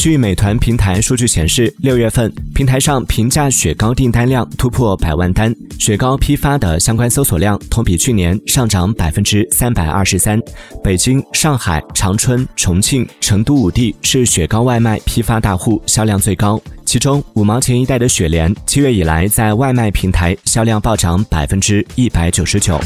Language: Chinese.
据美团平台数据显示六月份平台上平价雪糕订单量突破百万单雪糕批发的相关搜索量同比去年上涨百分之三百二十三。北京上海长春重庆成都五地是雪糕外卖批发大户销量最高其中五毛钱一袋的雪莲七月以来在外卖平台销量暴涨百分之一百九十九。